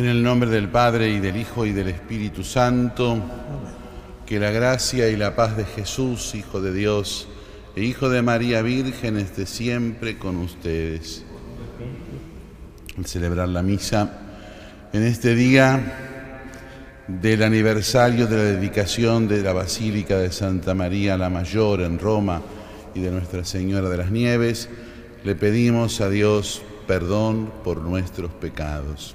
En el nombre del Padre y del Hijo y del Espíritu Santo, que la gracia y la paz de Jesús, Hijo de Dios e Hijo de María Virgen, esté siempre con ustedes. Al celebrar la misa, en este día del aniversario de la dedicación de la Basílica de Santa María la Mayor en Roma y de Nuestra Señora de las Nieves, le pedimos a Dios perdón por nuestros pecados.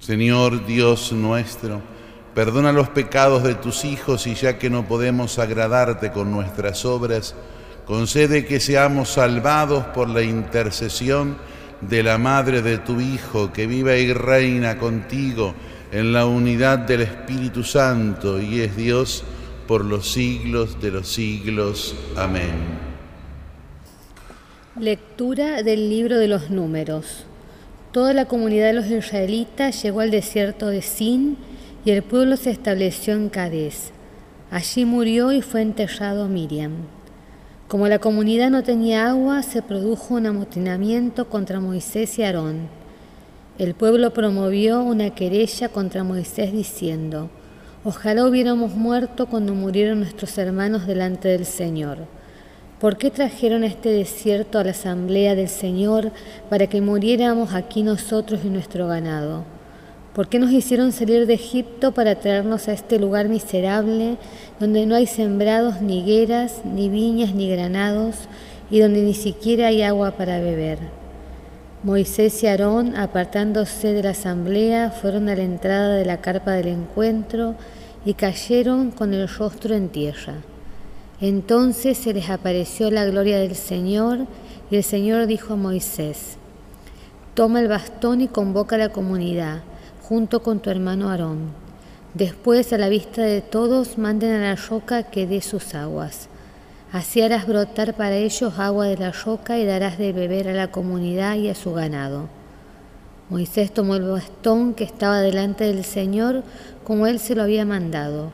Señor Dios nuestro, perdona los pecados de tus hijos y ya que no podemos agradarte con nuestras obras, concede que seamos salvados por la intercesión de la Madre de tu Hijo, que viva y reina contigo en la unidad del Espíritu Santo y es Dios por los siglos de los siglos. Amén. Lectura del libro de los números. Toda la comunidad de los israelitas llegó al desierto de Sin y el pueblo se estableció en Cades. Allí murió y fue enterrado Miriam. Como la comunidad no tenía agua, se produjo un amotinamiento contra Moisés y Aarón. El pueblo promovió una querella contra Moisés diciendo, Ojalá hubiéramos muerto cuando murieron nuestros hermanos delante del Señor. ¿Por qué trajeron este desierto a la asamblea del Señor para que muriéramos aquí nosotros y nuestro ganado? ¿Por qué nos hicieron salir de Egipto para traernos a este lugar miserable, donde no hay sembrados ni higueras, ni viñas, ni granados, y donde ni siquiera hay agua para beber? Moisés y Aarón, apartándose de la asamblea, fueron a la entrada de la carpa del encuentro y cayeron con el rostro en tierra. Entonces se les apareció la gloria del Señor y el Señor dijo a Moisés, Toma el bastón y convoca a la comunidad, junto con tu hermano Aarón. Después, a la vista de todos, manden a la roca que dé sus aguas. Así harás brotar para ellos agua de la roca y darás de beber a la comunidad y a su ganado. Moisés tomó el bastón que estaba delante del Señor como él se lo había mandado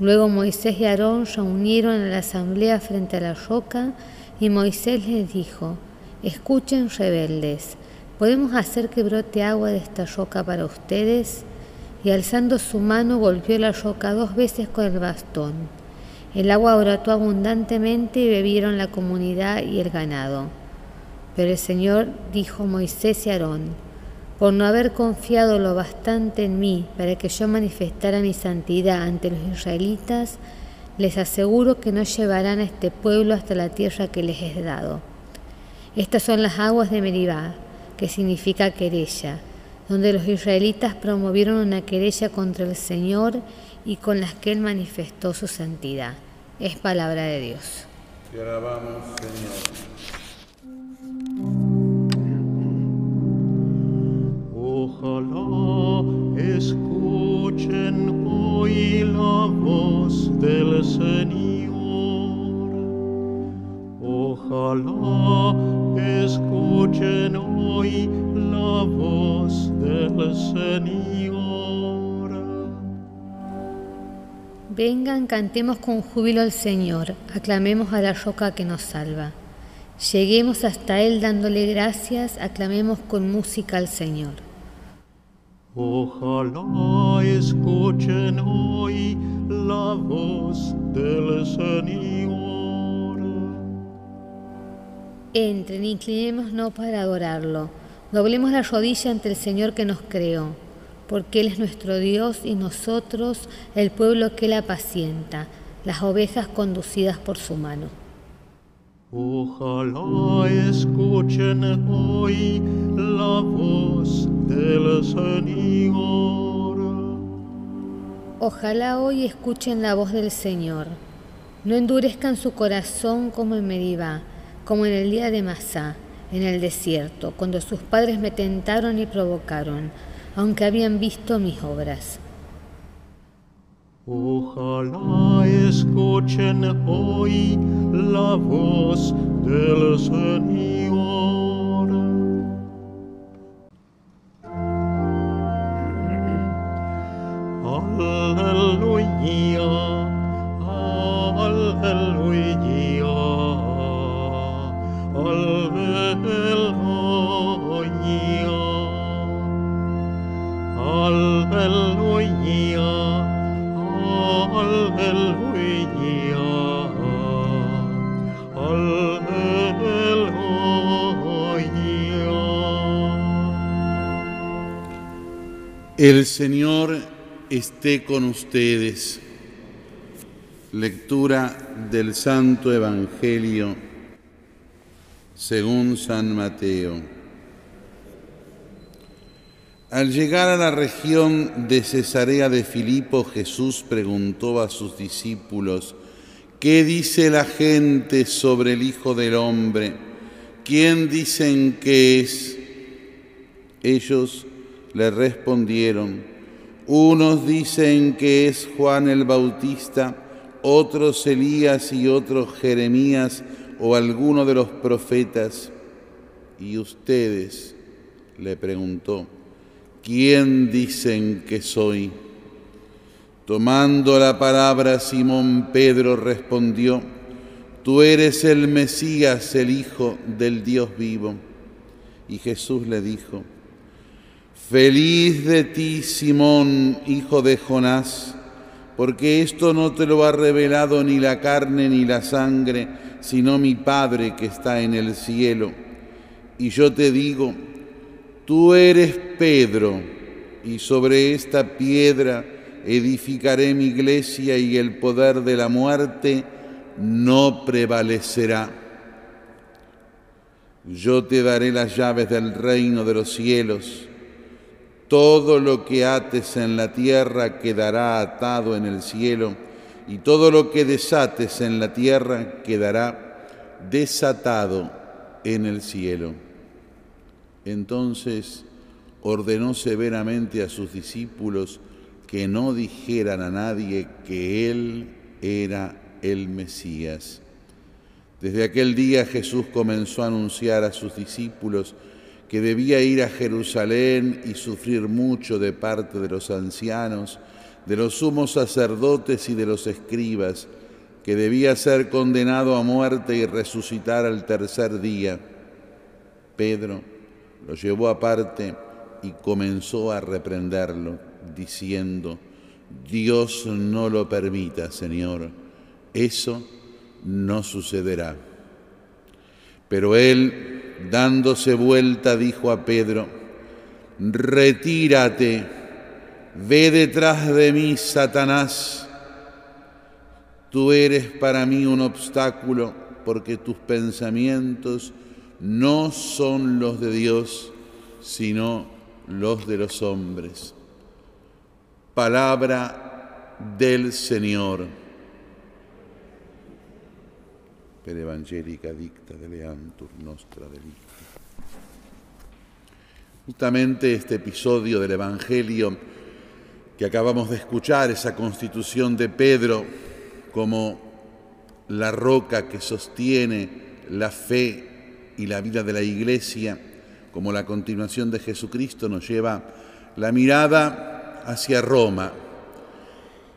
Luego Moisés y Aarón reunieron a la asamblea frente a la roca y Moisés les dijo, escuchen rebeldes, ¿podemos hacer que brote agua de esta roca para ustedes? Y alzando su mano golpeó la roca dos veces con el bastón. El agua brotó abundantemente y bebieron la comunidad y el ganado. Pero el Señor dijo a Moisés y Aarón, por no haber confiado lo bastante en mí para que yo manifestara mi santidad ante los israelitas, les aseguro que no llevarán a este pueblo hasta la tierra que les he dado. Estas son las aguas de Meribá, que significa querella, donde los israelitas promovieron una querella contra el Señor y con las que Él manifestó su santidad. Es palabra de Dios. Te alabamos, Señor. Ojalá escuchen hoy la voz del Señor. Ojalá escuchen hoy la voz del Señor. Vengan, cantemos con júbilo al Señor, aclamemos a la roca que nos salva. Lleguemos hasta Él dándole gracias, aclamemos con música al Señor. Ojalá escuchen hoy la voz del Señor. Entren, inclinémonos para adorarlo. Doblemos la rodilla ante el Señor que nos creó, porque Él es nuestro Dios y nosotros el pueblo que Él apacienta, las ovejas conducidas por su mano. Ojalá escuchen hoy la voz del Señor. Ojalá hoy escuchen la voz del Señor. No endurezcan su corazón como en Meribá, como en el día de Masá, en el desierto, cuando sus padres me tentaron y provocaron, aunque habían visto mis obras. Ojalá escuchen hoy la voz del Señor. El Señor esté con ustedes. Lectura del Santo Evangelio según San Mateo. Al llegar a la región de Cesarea de Filipo, Jesús preguntó a sus discípulos, ¿qué dice la gente sobre el Hijo del Hombre? ¿Quién dicen que es? Ellos le respondieron, unos dicen que es Juan el Bautista, otros Elías y otros Jeremías o alguno de los profetas. ¿Y ustedes? le preguntó, ¿quién dicen que soy? Tomando la palabra, Simón Pedro respondió, Tú eres el Mesías, el Hijo del Dios vivo. Y Jesús le dijo, Feliz de ti, Simón, hijo de Jonás, porque esto no te lo ha revelado ni la carne ni la sangre, sino mi Padre que está en el cielo. Y yo te digo, tú eres Pedro, y sobre esta piedra edificaré mi iglesia y el poder de la muerte no prevalecerá. Yo te daré las llaves del reino de los cielos. Todo lo que ates en la tierra quedará atado en el cielo, y todo lo que desates en la tierra quedará desatado en el cielo. Entonces ordenó severamente a sus discípulos que no dijeran a nadie que Él era el Mesías. Desde aquel día Jesús comenzó a anunciar a sus discípulos que debía ir a Jerusalén y sufrir mucho de parte de los ancianos, de los sumos sacerdotes y de los escribas, que debía ser condenado a muerte y resucitar al tercer día. Pedro lo llevó aparte y comenzó a reprenderlo, diciendo, Dios no lo permita, Señor, eso no sucederá. Pero él, dándose vuelta, dijo a Pedro, retírate, ve detrás de mí, Satanás. Tú eres para mí un obstáculo porque tus pensamientos no son los de Dios, sino los de los hombres. Palabra del Señor. Evangelica dicta de leantur nostra delicta. Justamente este episodio del Evangelio que acabamos de escuchar, esa constitución de Pedro como la roca que sostiene la fe y la vida de la iglesia, como la continuación de Jesucristo, nos lleva la mirada hacia Roma.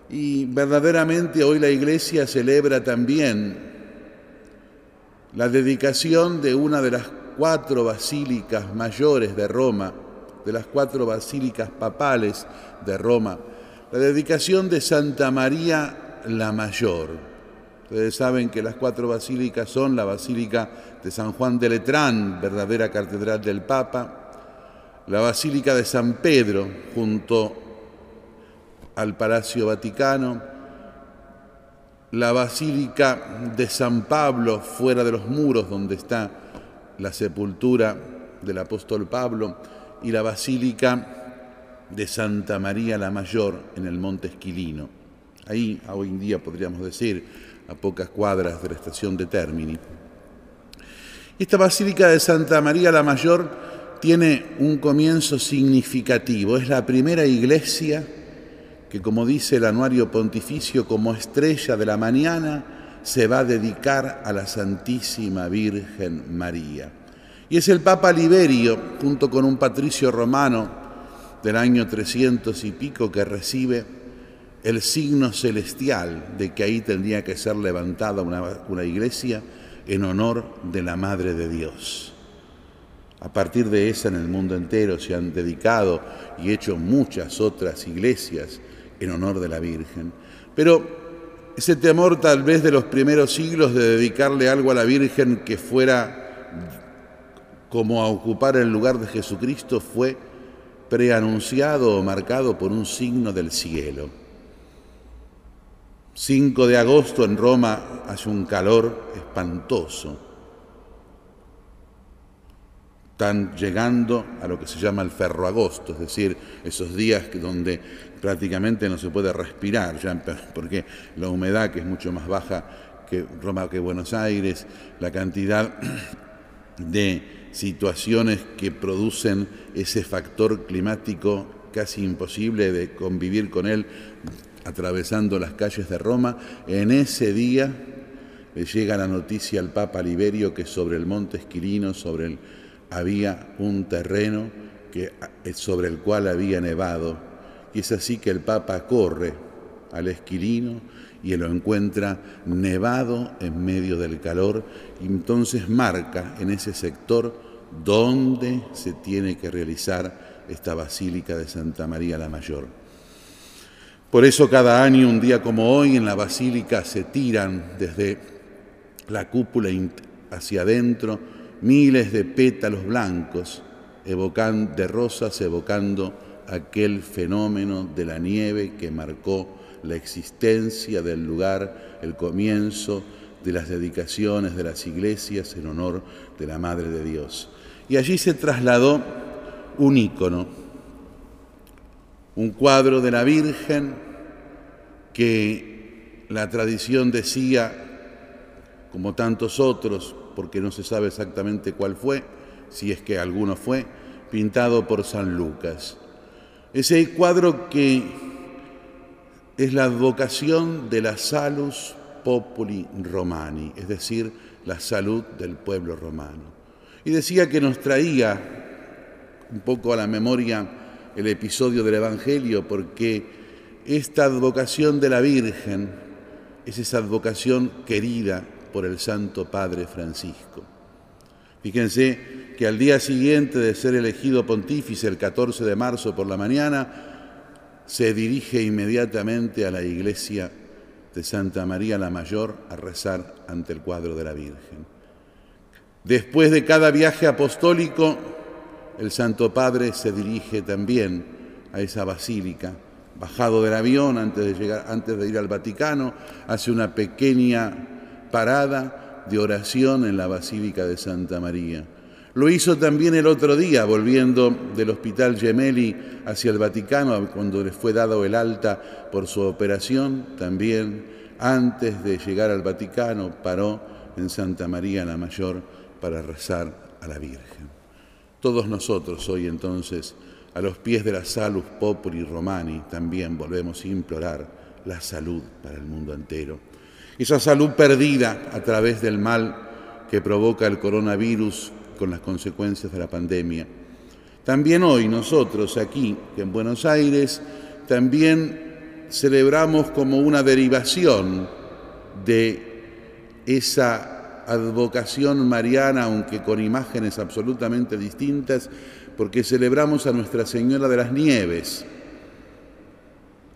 Y verdaderamente hoy la iglesia celebra también la dedicación de una de las cuatro basílicas mayores de Roma, de las cuatro basílicas papales de Roma, la dedicación de Santa María la Mayor. Ustedes saben que las cuatro basílicas son la Basílica de San Juan de Letrán, verdadera catedral del Papa, la Basílica de San Pedro, junto al Palacio Vaticano, la Basílica de San Pablo, fuera de los muros donde está la sepultura del apóstol Pablo, y la Basílica de Santa María la Mayor en el Monte Esquilino. Ahí, hoy en día podríamos decir, a pocas cuadras de la estación de Termini. Esta Basílica de Santa María la Mayor tiene un comienzo significativo. Es la primera iglesia que, como dice el anuario pontificio, como estrella de la mañana, se va a dedicar a la Santísima Virgen María. Y es el Papa Liberio, junto con un patricio romano del año 300 y pico, que recibe el signo celestial de que ahí tendría que ser levantada una, una iglesia en honor de la Madre de Dios. A partir de esa en el mundo entero se han dedicado y hecho muchas otras iglesias en honor de la Virgen. Pero ese temor tal vez de los primeros siglos de dedicarle algo a la Virgen que fuera como a ocupar el lugar de Jesucristo fue preanunciado o marcado por un signo del cielo. 5 de agosto en Roma hace un calor espantoso. Están llegando a lo que se llama el ferroagosto, es decir, esos días donde prácticamente no se puede respirar, ya, porque la humedad, que es mucho más baja que Roma, que Buenos Aires, la cantidad de situaciones que producen ese factor climático casi imposible de convivir con él atravesando las calles de Roma, en ese día le llega la noticia al Papa Liberio que sobre el monte Esquilino sobre el, había un terreno que, eh, sobre el cual había nevado. Y es así que el Papa corre al Esquilino y lo encuentra nevado en medio del calor y entonces marca en ese sector donde se tiene que realizar esta Basílica de Santa María la Mayor. Por eso cada año, un día como hoy, en la basílica se tiran desde la cúpula hacia adentro miles de pétalos blancos evocan, de rosas evocando aquel fenómeno de la nieve que marcó la existencia del lugar, el comienzo de las dedicaciones de las iglesias en honor de la Madre de Dios. Y allí se trasladó un ícono, un cuadro de la Virgen que la tradición decía, como tantos otros, porque no se sabe exactamente cuál fue, si es que alguno fue, pintado por San Lucas. Ese cuadro que es la advocación de la salus populi romani, es decir, la salud del pueblo romano. Y decía que nos traía un poco a la memoria el episodio del Evangelio, porque esta advocación de la Virgen es esa advocación querida por el Santo Padre Francisco. Fíjense que al día siguiente de ser elegido pontífice, el 14 de marzo por la mañana, se dirige inmediatamente a la iglesia de Santa María la Mayor a rezar ante el cuadro de la Virgen. Después de cada viaje apostólico, el Santo Padre se dirige también a esa basílica. Bajado del avión antes de, llegar, antes de ir al Vaticano, hace una pequeña parada de oración en la Basílica de Santa María. Lo hizo también el otro día, volviendo del Hospital Gemelli hacia el Vaticano, cuando le fue dado el alta por su operación, también antes de llegar al Vaticano paró en Santa María la Mayor para rezar a la Virgen. Todos nosotros hoy entonces, a los pies de la salud populi romani, también volvemos a implorar la salud para el mundo entero. Esa salud perdida a través del mal que provoca el coronavirus con las consecuencias de la pandemia. También hoy nosotros aquí, en Buenos Aires, también celebramos como una derivación de esa advocación mariana, aunque con imágenes absolutamente distintas, porque celebramos a Nuestra Señora de las Nieves,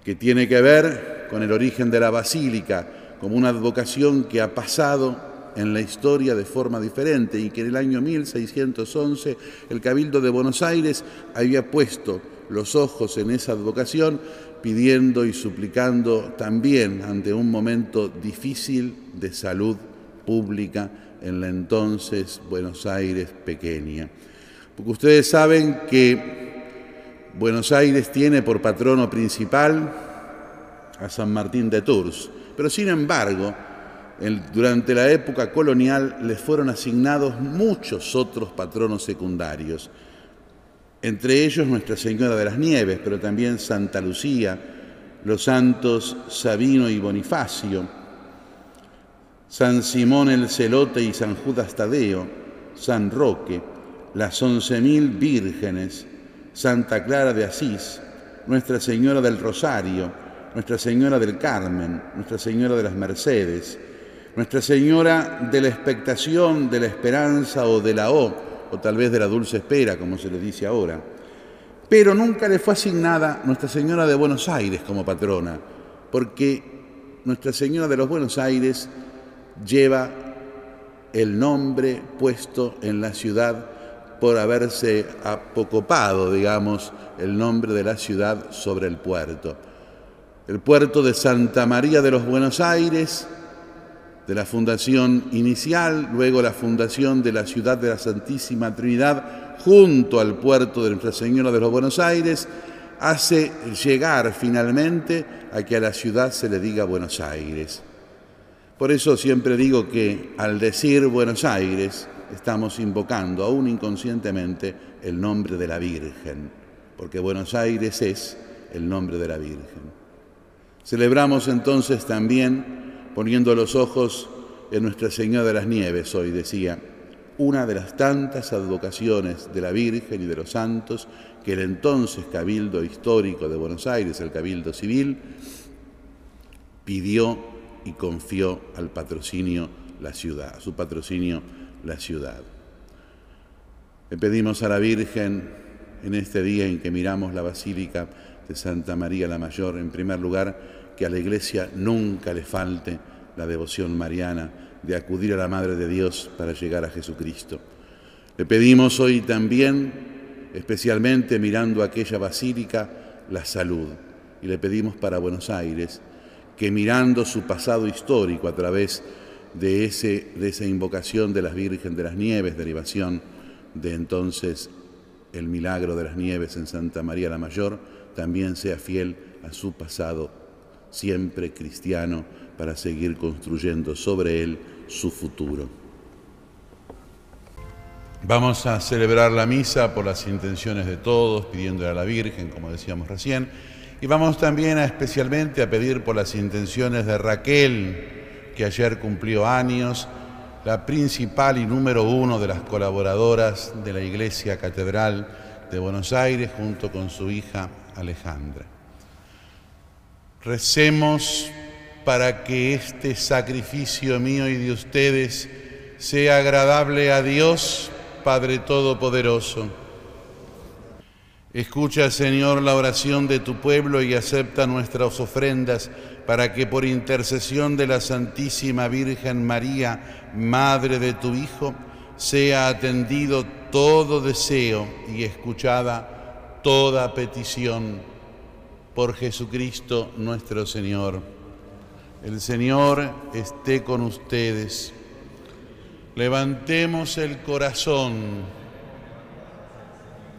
que tiene que ver con el origen de la basílica, como una advocación que ha pasado en la historia de forma diferente y que en el año 1611 el Cabildo de Buenos Aires había puesto los ojos en esa advocación pidiendo y suplicando también ante un momento difícil de salud pública en la entonces Buenos Aires pequeña. Porque ustedes saben que Buenos Aires tiene por patrono principal a San Martín de Tours, pero sin embargo durante la época colonial les fueron asignados muchos otros patronos secundarios, entre ellos Nuestra Señora de las Nieves, pero también Santa Lucía, los santos Sabino y Bonifacio, San Simón el Celote y San Judas Tadeo, San Roque, las once mil vírgenes, Santa Clara de Asís, Nuestra Señora del Rosario, Nuestra Señora del Carmen, Nuestra Señora de las Mercedes, Nuestra Señora de la Expectación, de la Esperanza o de la O, o tal vez de la Dulce Espera, como se le dice ahora. Pero nunca le fue asignada Nuestra Señora de Buenos Aires como patrona, porque Nuestra Señora de los Buenos Aires lleva el nombre puesto en la ciudad por haberse apocopado, digamos, el nombre de la ciudad sobre el puerto. El puerto de Santa María de los Buenos Aires de la fundación inicial, luego la fundación de la ciudad de la Santísima Trinidad junto al puerto de Nuestra Señora de los Buenos Aires, hace llegar finalmente a que a la ciudad se le diga Buenos Aires. Por eso siempre digo que al decir Buenos Aires estamos invocando aún inconscientemente el nombre de la Virgen, porque Buenos Aires es el nombre de la Virgen. Celebramos entonces también poniendo los ojos en Nuestra Señora de las Nieves hoy, decía, una de las tantas advocaciones de la Virgen y de los santos que el entonces Cabildo Histórico de Buenos Aires, el Cabildo Civil, pidió y confió al patrocinio la ciudad, a su patrocinio la ciudad. Le pedimos a la Virgen en este día en que miramos la Basílica de Santa María la Mayor, en primer lugar, que a la Iglesia nunca le falte la devoción mariana de acudir a la Madre de Dios para llegar a Jesucristo. Le pedimos hoy también, especialmente mirando aquella basílica, la salud. Y le pedimos para Buenos Aires que mirando su pasado histórico a través de, ese, de esa invocación de las Virgen de las Nieves, derivación de entonces el milagro de las nieves en Santa María la Mayor, también sea fiel a su pasado siempre cristiano, para seguir construyendo sobre él su futuro. Vamos a celebrar la misa por las intenciones de todos, pidiéndole a la Virgen, como decíamos recién, y vamos también especialmente a pedir por las intenciones de Raquel, que ayer cumplió años, la principal y número uno de las colaboradoras de la Iglesia Catedral de Buenos Aires, junto con su hija Alejandra. Recemos para que este sacrificio mío y de ustedes sea agradable a Dios, Padre Todopoderoso. Escucha, Señor, la oración de tu pueblo y acepta nuestras ofrendas para que por intercesión de la Santísima Virgen María, Madre de tu Hijo, sea atendido todo deseo y escuchada toda petición por Jesucristo nuestro Señor. El Señor esté con ustedes. Levantemos el corazón.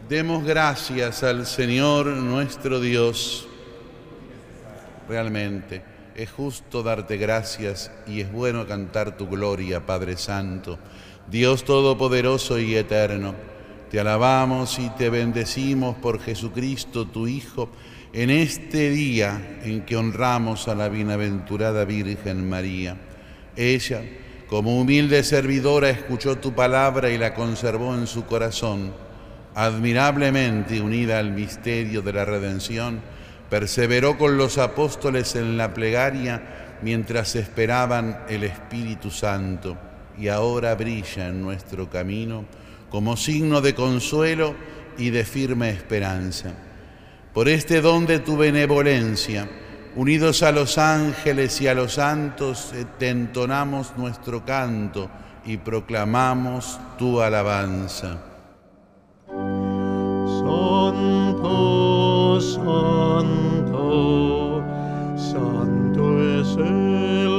Demos gracias al Señor nuestro Dios. Realmente es justo darte gracias y es bueno cantar tu gloria, Padre Santo, Dios Todopoderoso y Eterno. Te alabamos y te bendecimos por Jesucristo, tu Hijo, en este día en que honramos a la bienaventurada Virgen María. Ella, como humilde servidora, escuchó tu palabra y la conservó en su corazón. Admirablemente unida al misterio de la redención, perseveró con los apóstoles en la plegaria mientras esperaban el Espíritu Santo y ahora brilla en nuestro camino como signo de consuelo y de firme esperanza por este don de tu benevolencia, unidos a los ángeles y a los santos, eh, te entonamos nuestro canto y proclamamos tu alabanza. Santo, santo, santo es el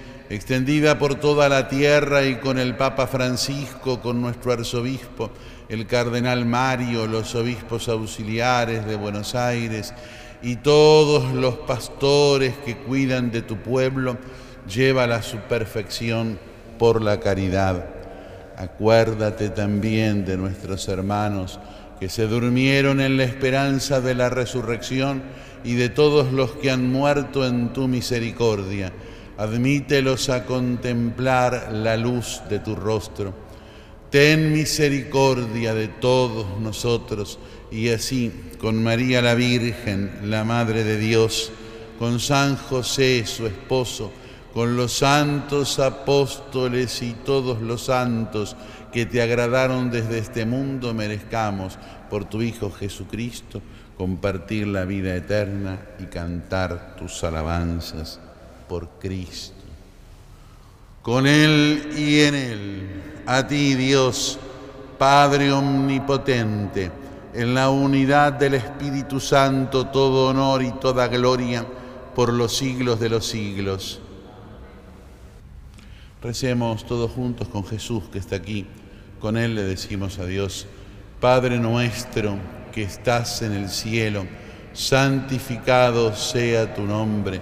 extendida por toda la tierra y con el Papa Francisco, con nuestro arzobispo, el cardenal Mario, los obispos auxiliares de Buenos Aires y todos los pastores que cuidan de tu pueblo, llévala a su perfección por la caridad. Acuérdate también de nuestros hermanos que se durmieron en la esperanza de la resurrección y de todos los que han muerto en tu misericordia admítelos a contemplar la luz de tu rostro. Ten misericordia de todos nosotros y así, con María la Virgen, la Madre de Dios, con San José, su esposo, con los santos apóstoles y todos los santos que te agradaron desde este mundo, merezcamos por tu Hijo Jesucristo compartir la vida eterna y cantar tus alabanzas por Cristo. Con Él y en Él, a ti Dios, Padre Omnipotente, en la unidad del Espíritu Santo, todo honor y toda gloria por los siglos de los siglos. Recemos todos juntos con Jesús que está aquí. Con Él le decimos a Dios, Padre nuestro que estás en el cielo, santificado sea tu nombre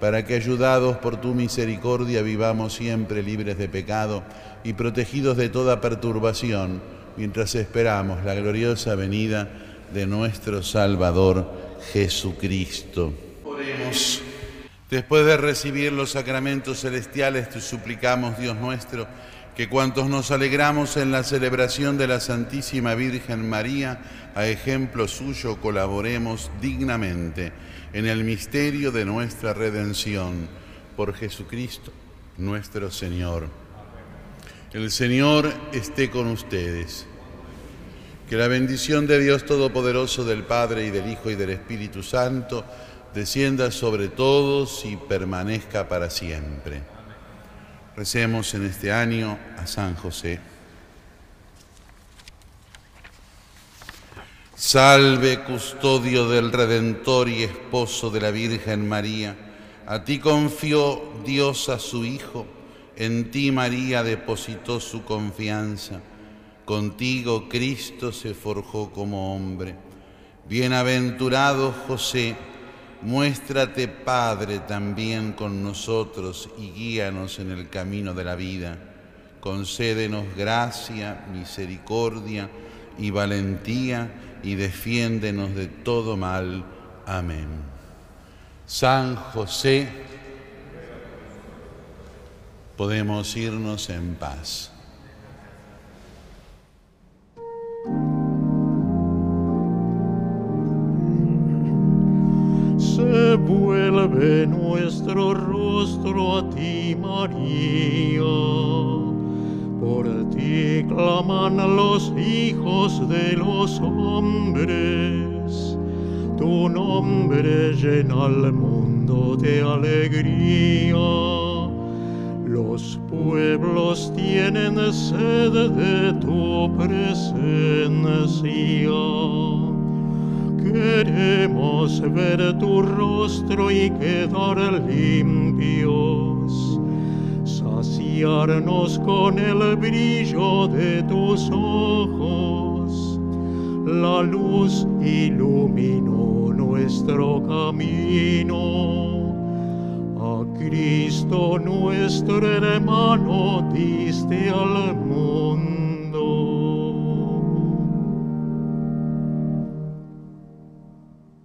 para que ayudados por tu misericordia vivamos siempre libres de pecado y protegidos de toda perturbación, mientras esperamos la gloriosa venida de nuestro Salvador Jesucristo. Oremos. Después de recibir los sacramentos celestiales, te suplicamos, Dios nuestro, que cuantos nos alegramos en la celebración de la Santísima Virgen María, a ejemplo suyo colaboremos dignamente en el misterio de nuestra redención por Jesucristo nuestro Señor. El Señor esté con ustedes. Que la bendición de Dios Todopoderoso, del Padre y del Hijo y del Espíritu Santo, descienda sobre todos y permanezca para siempre. Recemos en este año a San José. Salve, custodio del Redentor y esposo de la Virgen María. A ti confió Dios a su Hijo, en ti María depositó su confianza. Contigo Cristo se forjó como hombre. Bienaventurado José, muéstrate Padre también con nosotros y guíanos en el camino de la vida. Concédenos gracia, misericordia y valentía y defiéndenos de todo mal. Amén. San José, podemos irnos en paz. Vuelve nuestro rostro a ti, María por ti claman los hijos de los hombres. Tu nombre llena al mundo de alegría. Los pueblos tienen sed de tu presencia. Queremos ver tu rostro y quedar limpios saciarnos con el brillo de tus ojos. La luz iluminó nuestro camino. A Cristo nuestro hermano diste al mundo